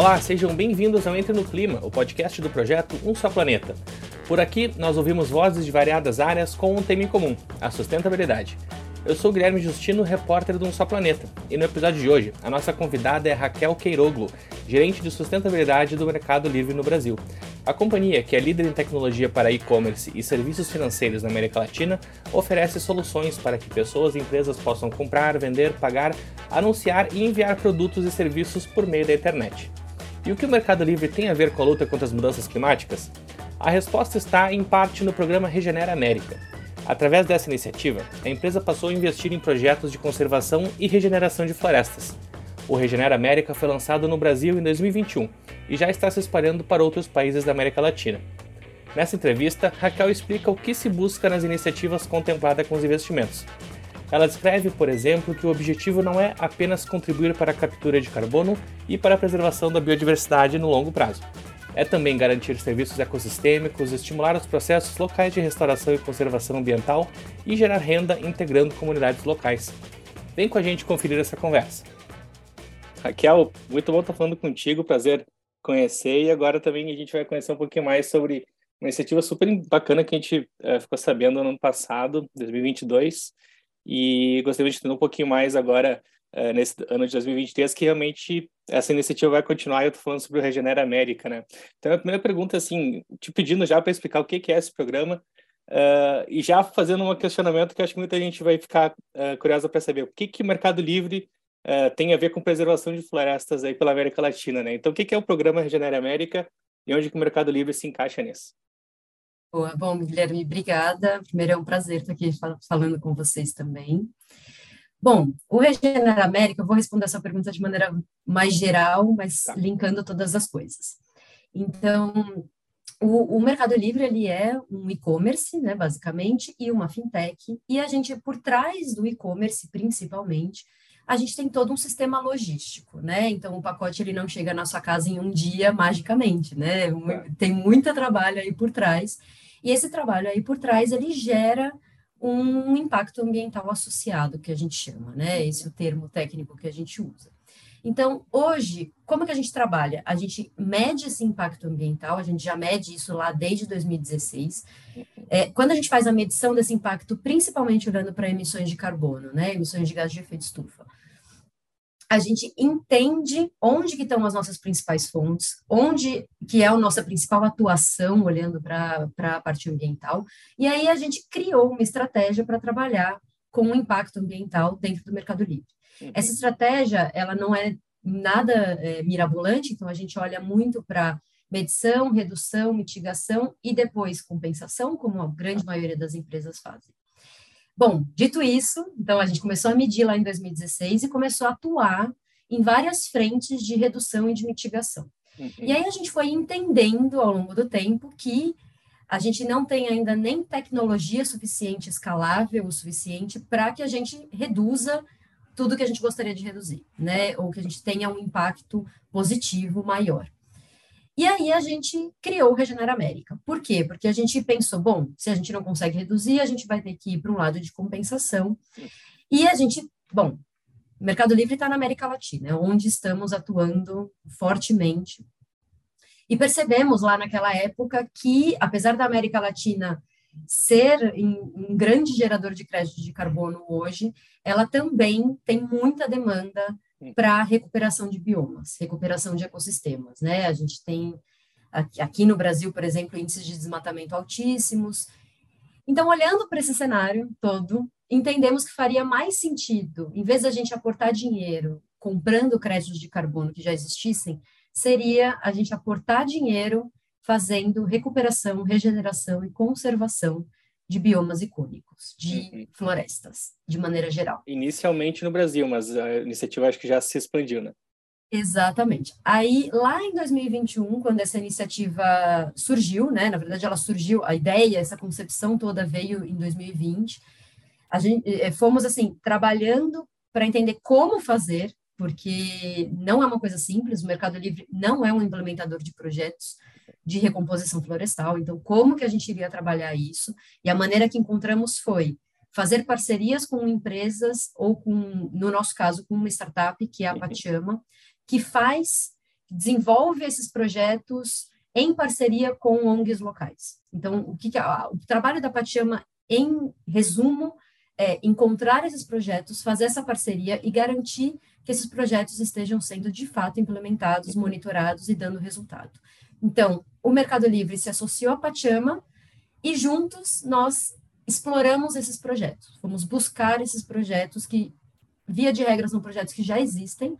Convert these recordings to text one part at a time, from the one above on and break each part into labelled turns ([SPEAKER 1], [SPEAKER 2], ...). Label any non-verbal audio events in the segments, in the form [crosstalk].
[SPEAKER 1] Olá, sejam bem-vindos ao Entre no Clima, o podcast do projeto Um Só Planeta. Por aqui, nós ouvimos vozes de variadas áreas com um tema em comum, a sustentabilidade. Eu sou Guilherme Justino, repórter do Um Só Planeta, e no episódio de hoje, a nossa convidada é Raquel Queiroglu, gerente de sustentabilidade do Mercado Livre no Brasil. A companhia, que é líder em tecnologia para e-commerce e serviços financeiros na América Latina, oferece soluções para que pessoas e empresas possam comprar, vender, pagar, anunciar e enviar produtos e serviços por meio da internet. E o que o Mercado Livre tem a ver com a luta contra as mudanças climáticas? A resposta está, em parte, no programa Regenera América. Através dessa iniciativa, a empresa passou a investir em projetos de conservação e regeneração de florestas. O Regenera América foi lançado no Brasil em 2021 e já está se espalhando para outros países da América Latina. Nessa entrevista, Raquel explica o que se busca nas iniciativas contempladas com os investimentos, ela descreve, por exemplo, que o objetivo não é apenas contribuir para a captura de carbono e para a preservação da biodiversidade no longo prazo. É também garantir serviços ecossistêmicos, estimular os processos locais de restauração e conservação ambiental e gerar renda integrando comunidades locais. Vem com a gente conferir essa conversa. Raquel, muito bom estar falando contigo, prazer conhecer e agora também a gente vai conhecer um pouquinho mais sobre uma iniciativa super bacana que a gente uh, ficou sabendo no ano passado, 2022, e gostaria de entender um pouquinho mais agora, uh, nesse ano de 2023, que realmente essa iniciativa vai continuar. Eu estou falando sobre o Regenera América, né? Então, a primeira pergunta, assim, te pedindo já para explicar o que, que é esse programa, uh, e já fazendo um questionamento que acho que muita gente vai ficar uh, curiosa para saber. O que, que Mercado Livre tem a ver com preservação de florestas aí pela América Latina, né? Então, o que, que é o programa Regenera América e onde que o Mercado Livre se encaixa nisso?
[SPEAKER 2] Boa, bom, Guilherme, obrigada. Primeiro é um prazer estar aqui falando com vocês também. Bom, o Regenera América, eu vou responder essa pergunta de maneira mais geral, mas tá. linkando todas as coisas. Então, o, o, Mercado Livre ele é um e-commerce, né, basicamente, e uma fintech. E a gente, por trás do e-commerce, principalmente, a gente tem todo um sistema logístico, né? Então o pacote ele não chega na sua casa em um dia magicamente, né? Tem muito trabalho aí por trás. E esse trabalho aí por trás, ele gera um impacto ambiental associado, que a gente chama, né? Esse é o termo técnico que a gente usa. Então, hoje, como que a gente trabalha? A gente mede esse impacto ambiental, a gente já mede isso lá desde 2016. É, quando a gente faz a medição desse impacto, principalmente olhando para emissões de carbono, né? Emissões de gás de efeito estufa a gente entende onde que estão as nossas principais fontes, onde que é a nossa principal atuação, olhando para a parte ambiental, e aí a gente criou uma estratégia para trabalhar com o impacto ambiental dentro do Mercado Livre. Uhum. Essa estratégia, ela não é nada é, mirabolante, então a gente olha muito para medição, redução, mitigação e depois compensação, como a grande maioria das empresas fazem. Bom, dito isso, então a gente começou a medir lá em 2016 e começou a atuar em várias frentes de redução e de mitigação. Uhum. E aí a gente foi entendendo ao longo do tempo que a gente não tem ainda nem tecnologia suficiente, escalável o suficiente para que a gente reduza tudo que a gente gostaria de reduzir, né? Ou que a gente tenha um impacto positivo maior. E aí a gente criou o América. Por quê? Porque a gente pensou, bom, se a gente não consegue reduzir, a gente vai ter que ir para um lado de compensação. E a gente, bom, o Mercado Livre está na América Latina, é onde estamos atuando fortemente. E percebemos lá naquela época que, apesar da América Latina ser um grande gerador de crédito de carbono hoje, ela também tem muita demanda para recuperação de biomas, recuperação de ecossistemas, né? A gente tem aqui no Brasil, por exemplo, índices de desmatamento altíssimos. Então, olhando para esse cenário todo, entendemos que faria mais sentido, em vez da gente aportar dinheiro comprando créditos de carbono que já existissem, seria a gente aportar dinheiro fazendo recuperação, regeneração e conservação de biomas icônicos, de uhum. florestas, de maneira geral.
[SPEAKER 1] Inicialmente no Brasil, mas a iniciativa acho que já se expandiu, né?
[SPEAKER 2] Exatamente. Aí, lá em 2021, quando essa iniciativa surgiu, né, na verdade ela surgiu, a ideia, essa concepção toda veio em 2020, a gente, eh, fomos, assim, trabalhando para entender como fazer, porque não é uma coisa simples, o Mercado Livre não é um implementador de projetos de recomposição florestal, então como que a gente iria trabalhar isso? E a maneira que encontramos foi fazer parcerias com empresas ou com, no nosso caso, com uma startup que é a Patiama, que faz, desenvolve esses projetos em parceria com ONGs locais. Então, o que, que o trabalho da Patiama, em resumo, é encontrar esses projetos, fazer essa parceria e garantir que esses projetos estejam sendo de fato implementados, monitorados e dando resultado. Então, o Mercado Livre se associou à Patiama e juntos nós exploramos esses projetos. Fomos buscar esses projetos que, via de regra, são projetos que já existem,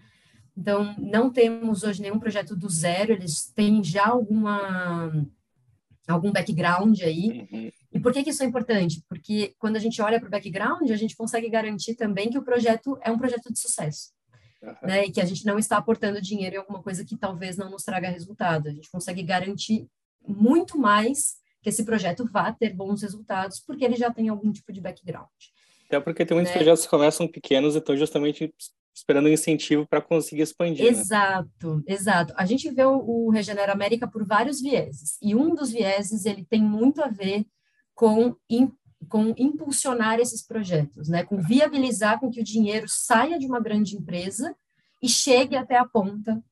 [SPEAKER 2] então, não temos hoje nenhum projeto do zero, eles têm já alguma, algum background aí. Uhum. E por que, que isso é importante? Porque quando a gente olha para o background, a gente consegue garantir também que o projeto é um projeto de sucesso. Uhum. Né, e que a gente não está aportando dinheiro em alguma coisa que talvez não nos traga resultado. A gente consegue garantir muito mais que esse projeto vá ter bons resultados, porque ele já tem algum tipo de background.
[SPEAKER 1] Até porque tem muitos né? projetos que começam pequenos e estão justamente esperando um incentivo para conseguir expandir.
[SPEAKER 2] Né? Exato, né? exato. A gente vê o, o, Regenera América por vários vieses, e um dos vieses ele tem muito a ver com, in, com impulsionar esses projetos, né? com viabilizar com que o dinheiro saia de uma grande empresa e chegue até a ponta.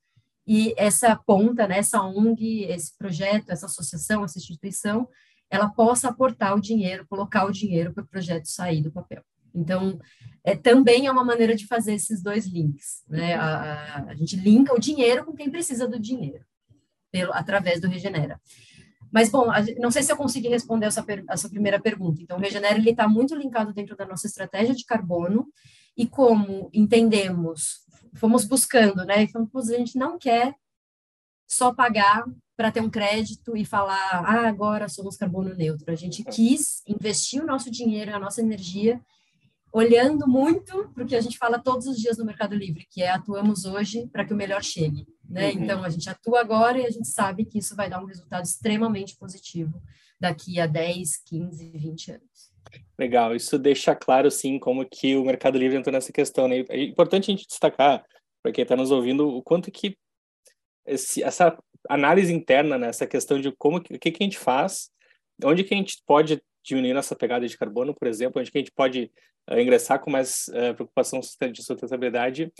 [SPEAKER 2] E essa ponta, né, essa ONG, esse projeto, essa associação, essa instituição, ela possa aportar o dinheiro, colocar o dinheiro para o projeto sair do papel. Então, é, também é uma maneira de fazer esses dois links. Né? A, a, a gente linka o dinheiro com quem precisa do dinheiro, pelo, através do Regenera. Mas, bom, não sei se eu consegui responder essa, essa primeira pergunta. Então, o Regenera está muito linkado dentro da nossa estratégia de carbono e como entendemos, fomos buscando, né? E fomos, a gente não quer só pagar para ter um crédito e falar, ah, agora somos carbono neutro. A gente quis investir o nosso dinheiro, a nossa energia olhando muito para o que a gente fala todos os dias no Mercado Livre, que é atuamos hoje para que o melhor chegue. Né? Uhum. Então, a gente atua agora e a gente sabe que isso vai dar um resultado extremamente positivo daqui a 10, 15, 20 anos.
[SPEAKER 1] Legal, isso deixa claro, sim, como que o Mercado Livre entrou nessa questão. Né? É importante a gente destacar, para quem está nos ouvindo, o quanto que esse, essa análise interna, né? essa questão de como o que, que a gente faz, onde que a gente pode diminuir nossa pegada de carbono, por exemplo, onde que a gente pode uh, ingressar com mais uh, preocupação de sustentabilidade,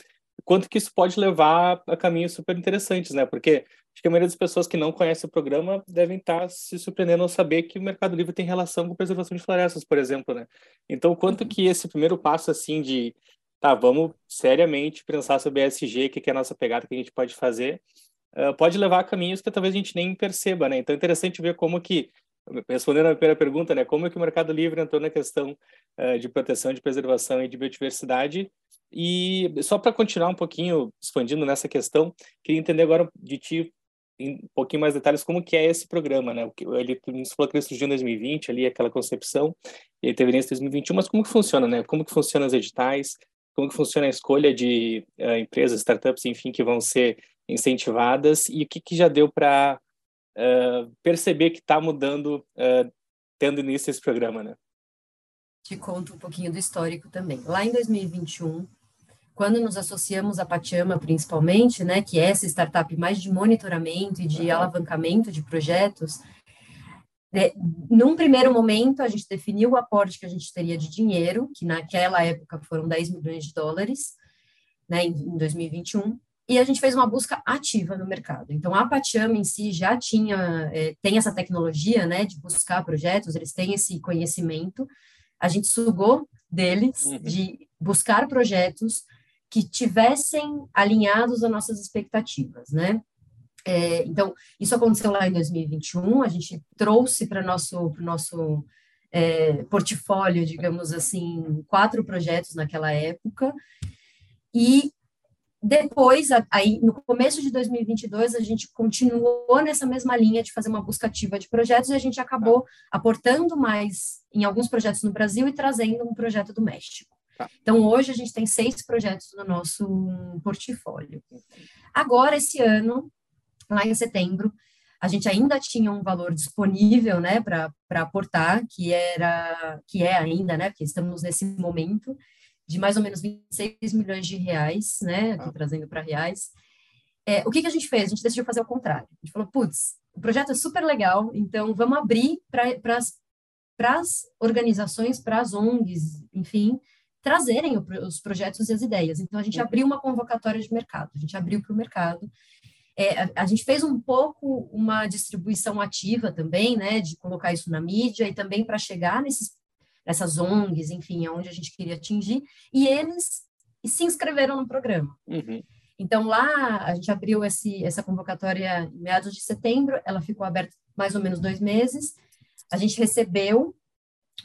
[SPEAKER 1] quanto que isso pode levar a caminhos super interessantes, né? Porque acho que a maioria das pessoas que não conhecem o programa devem estar se surpreendendo ao saber que o Mercado Livre tem relação com preservação de florestas, por exemplo, né? Então, quanto que esse primeiro passo, assim, de, tá, vamos seriamente pensar sobre ESG, o que, que é a nossa pegada, que a gente pode fazer, uh, pode levar a caminhos que talvez a gente nem perceba, né? Então, é interessante ver como que respondendo a primeira pergunta, né, como é que o Mercado Livre entrou na questão uh, de proteção, de preservação e de biodiversidade? E só para continuar um pouquinho expandindo nessa questão, queria entender agora de ti em um pouquinho mais detalhes como que é esse programa, né? Ele nos falou que ele surgiu em 2020, ali aquela concepção, ele teve em 2021, mas como que funciona, né? Como que funcionam os editais? Como que funciona a escolha de uh, empresas, startups, enfim, que vão ser incentivadas e o que, que já deu para uh, perceber que está mudando, uh, tendo início esse programa, né?
[SPEAKER 2] Te conto um pouquinho do histórico também. Lá em 2021, quando nos associamos à Pachama, principalmente, né, que é essa startup mais de monitoramento e de uhum. alavancamento de projetos, é, num primeiro momento, a gente definiu o aporte que a gente teria de dinheiro, que naquela época foram 10 milhões de dólares, né, em, em 2021, e a gente fez uma busca ativa no mercado. Então, a Patiama em si já tinha, é, tem essa tecnologia, né, de buscar projetos, eles têm esse conhecimento, a gente sugou deles, uhum. de buscar projetos que tivessem alinhados às nossas expectativas, né? É, então, isso aconteceu lá em 2021, a gente trouxe para o nosso, nosso é, portfólio, digamos assim, quatro projetos naquela época, e depois, aí, no começo de 2022, a gente continuou nessa mesma linha de fazer uma busca ativa de projetos e a gente acabou aportando mais em alguns projetos no Brasil e trazendo um projeto do México. Tá. Então, hoje a gente tem seis projetos no nosso portfólio. Agora, esse ano, lá em setembro, a gente ainda tinha um valor disponível, né, para aportar, que era, que é ainda, né, porque estamos nesse momento, de mais ou menos 26 milhões de reais, né, aqui ah. trazendo para reais. É, o que, que a gente fez? A gente decidiu fazer o contrário. A gente falou, putz, o projeto é super legal, então vamos abrir para as organizações, para as ONGs, enfim, trazerem o, os projetos e as ideias. Então, a gente uhum. abriu uma convocatória de mercado, a gente abriu para o mercado. É, a, a, gente fez um pouco uma distribuição ativa também, né, de colocar isso na mídia e também para chegar nesses essas ONGs, enfim, aonde a gente queria atingir, e eles se inscreveram no programa. Uhum. Então, lá, a gente abriu esse, essa convocatória em meados de setembro, ela ficou aberta mais ou menos dois meses, a gente recebeu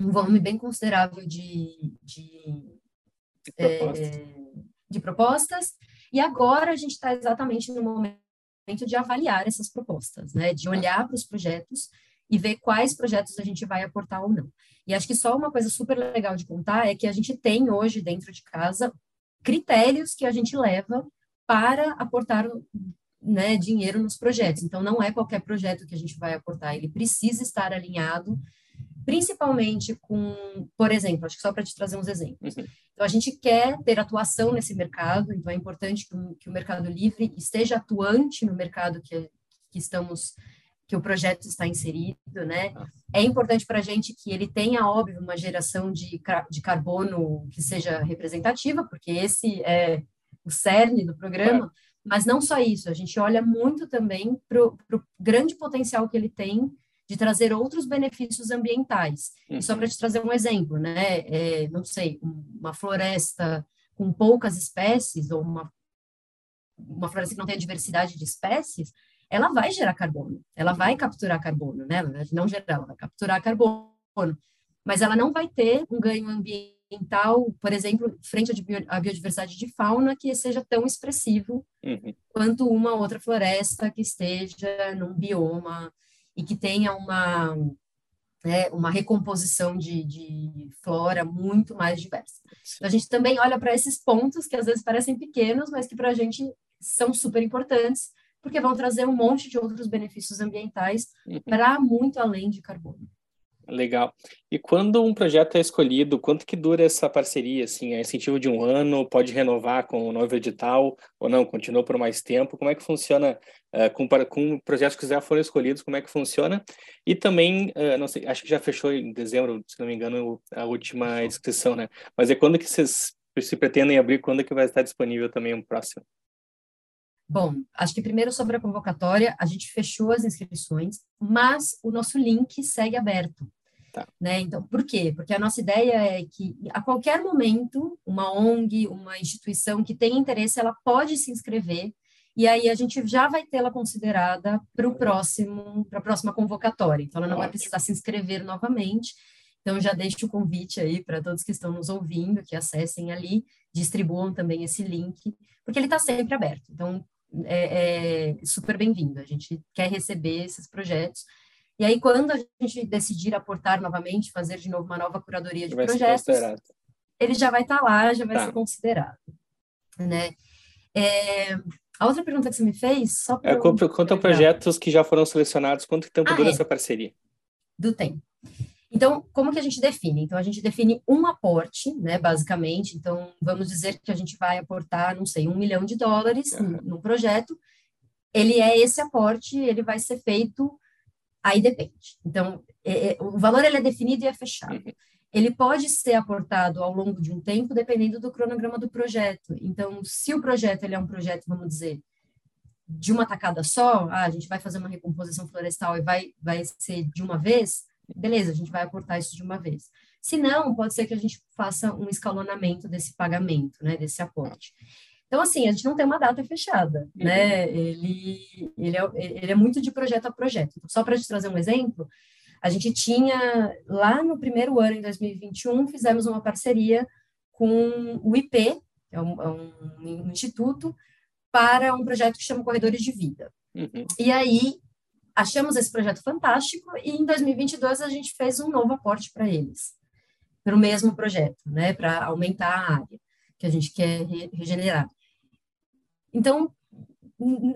[SPEAKER 2] um volume bem considerável de, de, de, propostas. É, de propostas, e agora a gente está exatamente no momento de avaliar essas propostas, né, de olhar para os projetos e ver quais projetos a gente vai aportar ou não. E acho que só uma coisa super legal de contar é que a gente tem hoje dentro de casa critérios que a gente leva para aportar né, dinheiro nos projetos. Então, não é qualquer projeto que a gente vai aportar, ele precisa estar alinhado, principalmente com, por exemplo, acho que só para te trazer uns exemplos. Uhum. Então, a gente quer ter atuação nesse mercado, então é importante que o, que o Mercado Livre esteja atuante no mercado que, que estamos que o projeto está inserido, né? É importante para a gente que ele tenha, óbvio, uma geração de, de carbono que seja representativa, porque esse é o cerne do programa, mas não só isso, a gente olha muito também para o grande potencial que ele tem de trazer outros benefícios ambientais. Uhum. E só para te trazer um exemplo, né? É, não sei, uma floresta com poucas espécies, ou uma, uma floresta que não tem diversidade de espécies, ela vai gerar carbono, ela vai capturar carbono, né? Não gerar, ela vai capturar carbono, mas ela não vai ter um ganho ambiental, por exemplo, frente à biodiversidade de fauna que seja tão expressivo uhum. quanto uma outra floresta que esteja num bioma e que tenha uma né, uma recomposição de, de, flora muito mais diversa. Então, a gente também olha para esses pontos que às vezes parecem pequenos, mas que para a gente são super importantes porque vão trazer um monte de outros benefícios ambientais uhum. para muito além de carbono.
[SPEAKER 1] Legal. E quando um projeto é escolhido, quanto que dura essa parceria? Assim, é incentivo de um ano? Pode renovar com o novo edital ou não? Continua por mais tempo? Como é que funciona uh, com, com projetos que já foram escolhidos? Como é que funciona? E também, uh, não sei, acho que já fechou em dezembro, se não me engano, a última inscrição, né? Mas é quando que vocês se pretendem abrir? Quando que vai estar disponível também o próximo?
[SPEAKER 2] Bom, acho que primeiro sobre a convocatória, a gente fechou as inscrições, mas o nosso link segue aberto. Tá. Né? Então, por quê? Porque a nossa ideia é que a qualquer momento, uma ONG, uma instituição que tem interesse, ela pode se inscrever e aí a gente já vai tê-la considerada para o próximo, para a próxima convocatória. Então, ela não Ótimo. vai precisar se inscrever novamente. Então, já deixo o convite aí para todos que estão nos ouvindo, que acessem ali, distribuam também esse link, porque ele está sempre aberto. Então, é, é super bem-vindo. A gente quer receber esses projetos. E aí, quando a gente decidir aportar novamente, fazer de novo uma nova curadoria de projetos, ele já vai estar tá lá, já vai tá. ser considerado. Né? É, a outra pergunta que você me fez, só
[SPEAKER 1] para. É, quanto a projetos que já foram selecionados, quanto tempo ah, dura é. essa parceria?
[SPEAKER 2] Do tempo. Então, como que a gente define? Então, a gente define um aporte, né, basicamente. Então, vamos dizer que a gente vai aportar, não sei, um milhão de dólares uhum. no projeto. Ele é esse aporte, ele vai ser feito, aí depende. Então, é, é, o valor ele é definido e é fechado. Uhum. Ele pode ser aportado ao longo de um tempo, dependendo do cronograma do projeto. Então, se o projeto ele é um projeto, vamos dizer, de uma tacada só, ah, a gente vai fazer uma recomposição florestal e vai, vai ser de uma vez, beleza, a gente vai aportar isso de uma vez. Se não, pode ser que a gente faça um escalonamento desse pagamento, né, desse aporte. Então, assim, a gente não tem uma data fechada, uhum. né? Ele, ele, é, ele é muito de projeto a projeto. Só para te trazer um exemplo, a gente tinha, lá no primeiro ano, em 2021, fizemos uma parceria com o IP, é um, é um instituto, para um projeto que chama Corredores de Vida. Uhum. E aí, achamos esse projeto fantástico e em 2022 a gente fez um novo aporte para eles. para o mesmo projeto, né, para aumentar a área que a gente quer re regenerar. Então,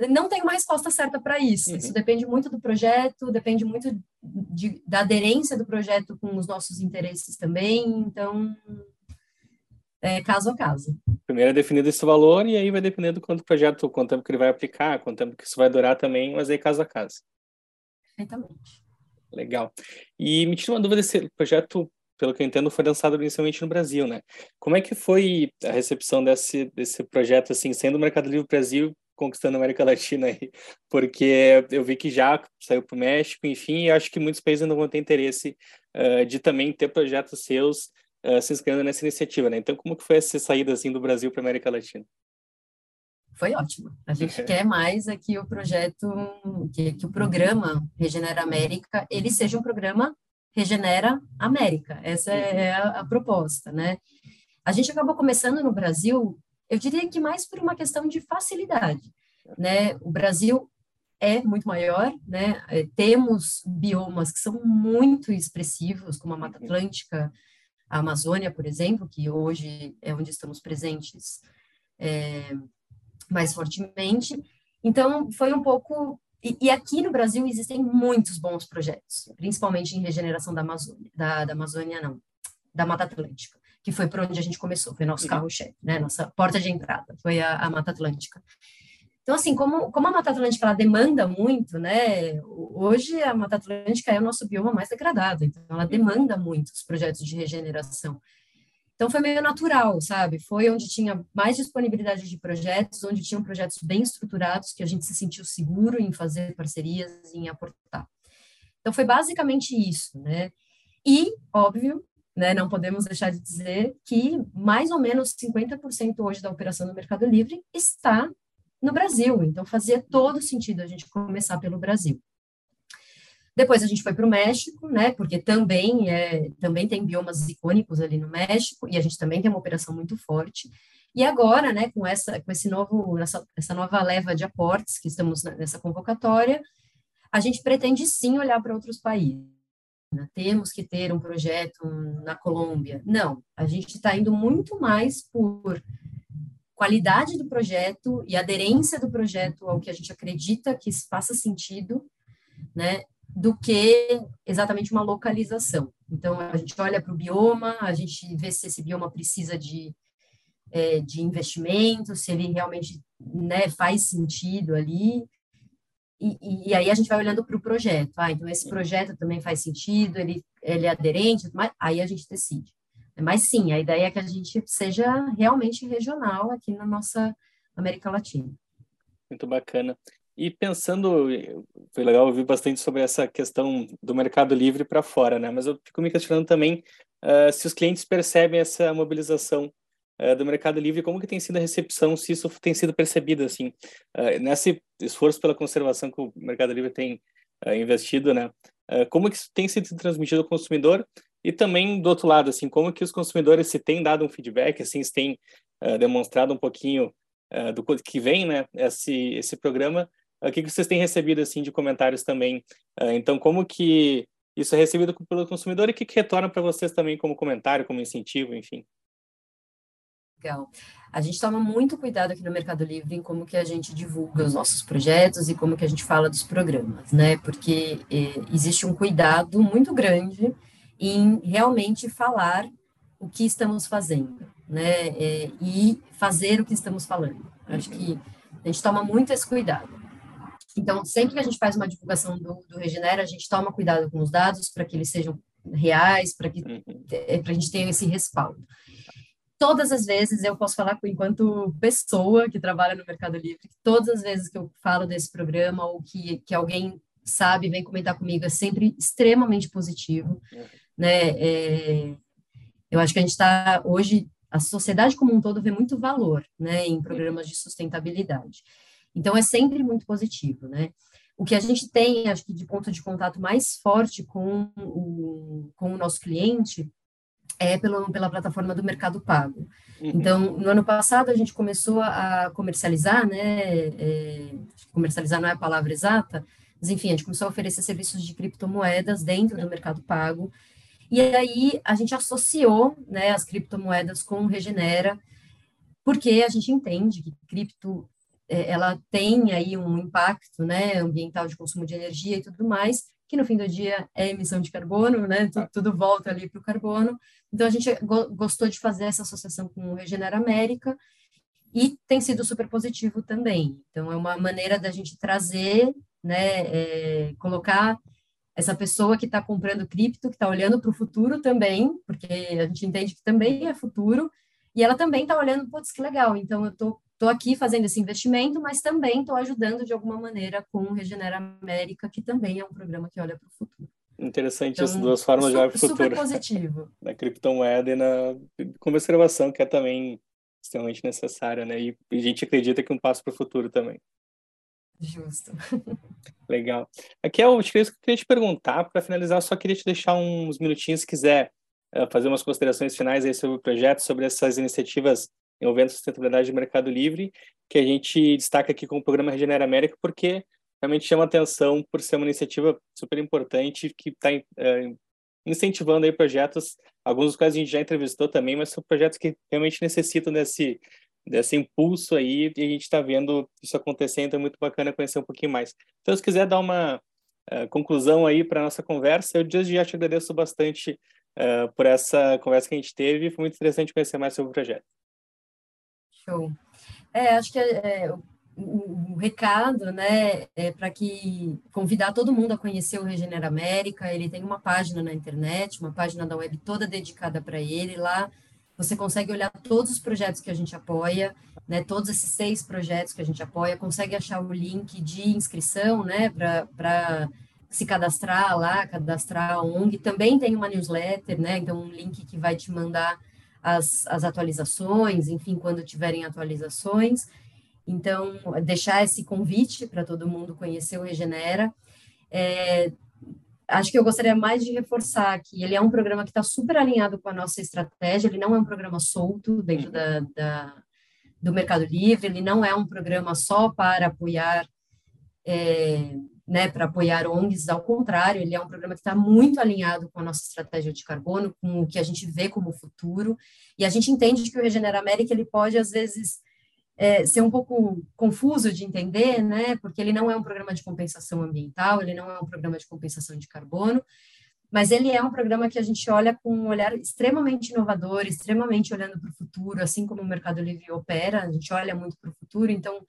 [SPEAKER 2] não tem uma resposta certa para isso. Uhum. Isso depende muito do projeto, depende muito de, da aderência do projeto com os nossos interesses também. Então, é caso a caso.
[SPEAKER 1] Primeiro é definido esse valor e aí vai dependendo do quanto o projeto, quanto tempo que ele vai aplicar, quanto tempo que isso vai durar também, mas aí caso a caso.
[SPEAKER 2] Perfeitamente.
[SPEAKER 1] Legal. E me tira uma dúvida, esse projeto, pelo que eu entendo, foi lançado inicialmente no Brasil, né? Como é que foi a recepção desse, desse projeto, assim, sendo o Mercado Livre Brasil conquistando a América Latina aí? Porque eu vi que já saiu para o México, enfim, e acho que muitos países ainda vão ter interesse uh, de também ter projetos seus uh, se inscrevendo nessa iniciativa, né? Então, como que foi essa saída, assim, do Brasil para a América Latina?
[SPEAKER 2] Foi ótimo. A gente quer mais é que o projeto, que, que o programa Regenera América, ele seja um programa Regenera América. Essa é uhum. a, a proposta, né? A gente acabou começando no Brasil, eu diria que mais por uma questão de facilidade, né? O Brasil é muito maior, né? É, temos biomas que são muito expressivos, como a Mata uhum. Atlântica, a Amazônia, por exemplo, que hoje é onde estamos presentes. É, mais fortemente. Então, foi um pouco. E, e, aqui no Brasil existem muitos bons projetos, principalmente em regeneração da Amazônia, da, da Amazônia, não, da Mata Atlântica, que foi por onde a gente começou, foi nosso uhum. carro-chefe, né, nossa porta de entrada, foi a, a Mata Atlântica. Então, assim, como, como a Mata Atlântica ela demanda muito, né? Hoje a Mata Atlântica é o nosso bioma mais degradado, então ela demanda muito os projetos de regeneração. Então foi meio natural, sabe? Foi onde tinha mais disponibilidade de projetos, onde tinham projetos bem estruturados, que a gente se sentiu seguro em fazer parcerias, em aportar. Então foi basicamente isso, né? E, óbvio, né, não podemos deixar de dizer que mais ou menos 50% hoje da operação do Mercado Livre está no Brasil. Então fazia todo sentido a gente começar pelo Brasil. Depois a gente foi para o México, né? Porque também é, também tem biomas icônicos ali no México e a gente também tem uma operação muito forte. E agora, né? Com essa, com esse novo, essa, essa nova leva de aportes que estamos nessa convocatória, a gente pretende sim olhar para outros países. Né? Temos que ter um projeto na Colômbia. Não, a gente está indo muito mais por qualidade do projeto e aderência do projeto ao que a gente acredita que faça sentido, né? Do que exatamente uma localização. Então, a gente olha para o bioma, a gente vê se esse bioma precisa de, é, de investimento, se ele realmente né, faz sentido ali. E, e, aí a gente vai olhando para o projeto. Ah, então esse projeto também faz sentido, ele, ele é aderente, mas aí a gente decide. Mas sim, a ideia é que a gente seja realmente regional aqui na nossa América Latina.
[SPEAKER 1] Muito bacana. E pensando, foi legal ouvir bastante sobre essa questão do mercado livre para fora, né? Mas eu fico me questionando também uh, se os clientes percebem essa mobilização uh, do mercado livre, como que tem sido a recepção, se isso tem sido percebido, assim, uh, nesse esforço pela conservação que o mercado livre tem investido, né? como que isso tem sido transmitido ao consumidor e também do outro lado, assim, como que os consumidores se têm dado um feedback, assim, se têm demonstrado um pouquinho do que vem, né? Esse esse programa o que, vocês têm recebido assim de comentários também? Ah, então, como que isso é recebido pelo consumidor e o que, que retorna para vocês também como comentário, como incentivo, enfim?
[SPEAKER 2] Legal. A gente toma muito cuidado aqui no Mercado Livre em como que a gente divulga os nossos projetos e como que a gente fala dos programas, né? Porque eh, existe um cuidado muito grande em realmente falar o que estamos fazendo, né? Eh, e fazer o que estamos falando. Acho que a gente toma muito esse cuidado. Então, sempre que a gente faz uma divulgação do, do Regenera, a gente toma cuidado com os dados para que eles sejam reais, para que uhum. é, a gente tenha esse respaldo. Todas as vezes, eu posso falar enquanto pessoa que trabalha no Mercado Livre, todas as vezes que eu falo desse programa ou que, que alguém sabe, vem comentar comigo, é sempre extremamente positivo, uhum. né? É, eu acho que a gente está, hoje, a sociedade como um todo vê muito valor, né, em programas de sustentabilidade. Então, é sempre muito positivo, né? O que a gente tem, acho que, de ponto de contato mais forte com o, com o nosso cliente é pelo, pela plataforma do Mercado Pago. Uhum. Então, no ano passado, a gente começou a comercializar, né? É, comercializar não é a palavra exata, mas, enfim, a gente começou a oferecer serviços de criptomoedas dentro do Mercado Pago. E aí a gente associou né, as criptomoedas com o Regenera, porque a gente entende que cripto ela tem aí um impacto né, ambiental de consumo de energia e tudo mais, que no fim do dia é emissão de carbono, né? Tudo, tudo volta ali para o carbono. Então a gente gostou de fazer essa associação com o Regenera América e tem sido super positivo também. Então é uma maneira da gente trazer, né, é, colocar essa pessoa que está comprando cripto, que está olhando para o futuro também, porque a gente entende que também é futuro, e ela também está olhando, putz, que legal, então eu tô, tô aqui fazendo esse investimento, mas também estou ajudando de alguma maneira com o Regenera América, que também é um programa que olha para o futuro.
[SPEAKER 1] Interessante então, essas duas formas de olhar para o futuro.
[SPEAKER 2] Super positivo. [laughs]
[SPEAKER 1] na criptomoeda e na conservação, que é também extremamente necessária, né? E a gente acredita que um passo para o futuro também.
[SPEAKER 2] Justo. [laughs]
[SPEAKER 1] Legal. Aqui é o que eu queria te perguntar, para finalizar, só queria te deixar uns minutinhos, se quiser uh, fazer umas considerações finais aí sobre o projeto, sobre essas iniciativas envolvendo sustentabilidade de mercado livre, que a gente destaca aqui com o programa Regenera América, porque realmente chama atenção por ser uma iniciativa super importante que está eh, incentivando aí projetos, alguns dos quais a gente já entrevistou também, mas são projetos que realmente necessitam desse desse impulso aí e a gente está vendo isso acontecendo, é muito bacana conhecer um pouquinho mais. Então, se quiser dar uma uh, conclusão aí para nossa conversa, eu desde já te agradeço bastante uh, por essa conversa que a gente teve, foi muito interessante conhecer mais sobre o projeto.
[SPEAKER 2] Show. É, acho que é, é, o, o, recado, né, é para que convidar todo mundo a conhecer o Regenera América, ele tem uma página na internet, uma página da web toda dedicada para ele, lá você consegue olhar todos os projetos que a gente apoia, né, todos esses seis projetos que a gente apoia, consegue achar o link de inscrição, né, para se cadastrar lá, cadastrar a ONG. Também tem uma newsletter, né, então um link que vai te mandar as, as atualizações, enfim, quando tiverem atualizações. Então, deixar esse convite para todo mundo conhecer o Regenera. É, acho que eu gostaria mais de reforçar que ele é um programa que está super alinhado com a nossa estratégia, ele não é um programa solto dentro da, da do Mercado Livre, ele não é um programa só para apoiar, é, né, para apoiar ONGs, ao contrário, ele é um programa que está muito alinhado com a nossa estratégia de carbono, com o que a gente vê como futuro, e a gente entende que o Regenera América, ele pode, às vezes, é, ser um pouco confuso de entender, né? Porque ele não é um programa de compensação ambiental, ele não é um programa de compensação de carbono, mas ele é um programa que a gente olha com um olhar extremamente inovador, extremamente olhando para o futuro, assim como o Mercado Livre opera, a gente olha muito para o futuro, então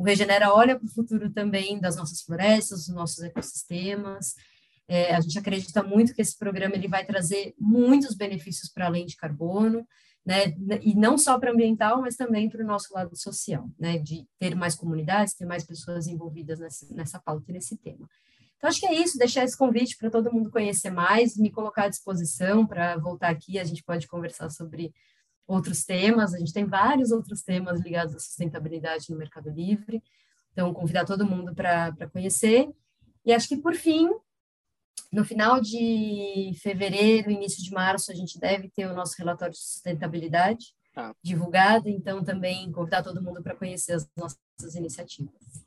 [SPEAKER 2] o Regenera olha para o futuro também das nossas florestas, dos nossos ecossistemas. É, a gente acredita muito que esse programa ele vai trazer muitos benefícios para além de carbono né? E não só para ambiental, mas também para o nosso lado social, né? De ter mais comunidades, ter mais pessoas envolvidas nessa, nessa pauta e nesse tema. Então, acho que é isso, deixar esse convite para todo mundo conhecer mais, me colocar à disposição para voltar aqui, a gente pode conversar sobre outros temas, a gente tem vários outros temas ligados à sustentabilidade no Mercado Livre, então, convidar todo mundo para conhecer. E acho que, por fim, no final de fevereiro, início de março, a gente deve ter o nosso relatório de sustentabilidade ah. divulgado, então também convidar todo mundo para conhecer as nossas iniciativas.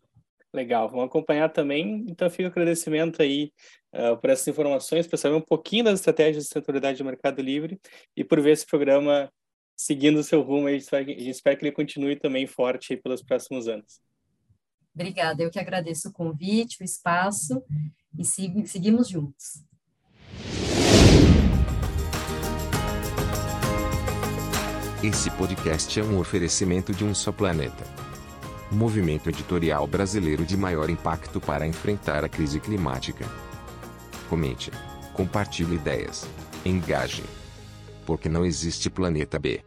[SPEAKER 1] Legal, vamos acompanhar também. Então, fica o agradecimento aí uh, por essas informações, para saber um pouquinho das estratégias de sustentabilidade do Mercado Livre e por ver esse programa seguindo o seu rumo. A gente, espera, a gente espera que ele continue também forte pelos próximos anos.
[SPEAKER 2] Obrigada, eu que agradeço o convite, o espaço e seguimos juntos.
[SPEAKER 3] Esse podcast é um oferecimento de um só planeta. Movimento editorial brasileiro de maior impacto para enfrentar a crise climática. Comente, compartilhe ideias, engaje. Porque não existe planeta B.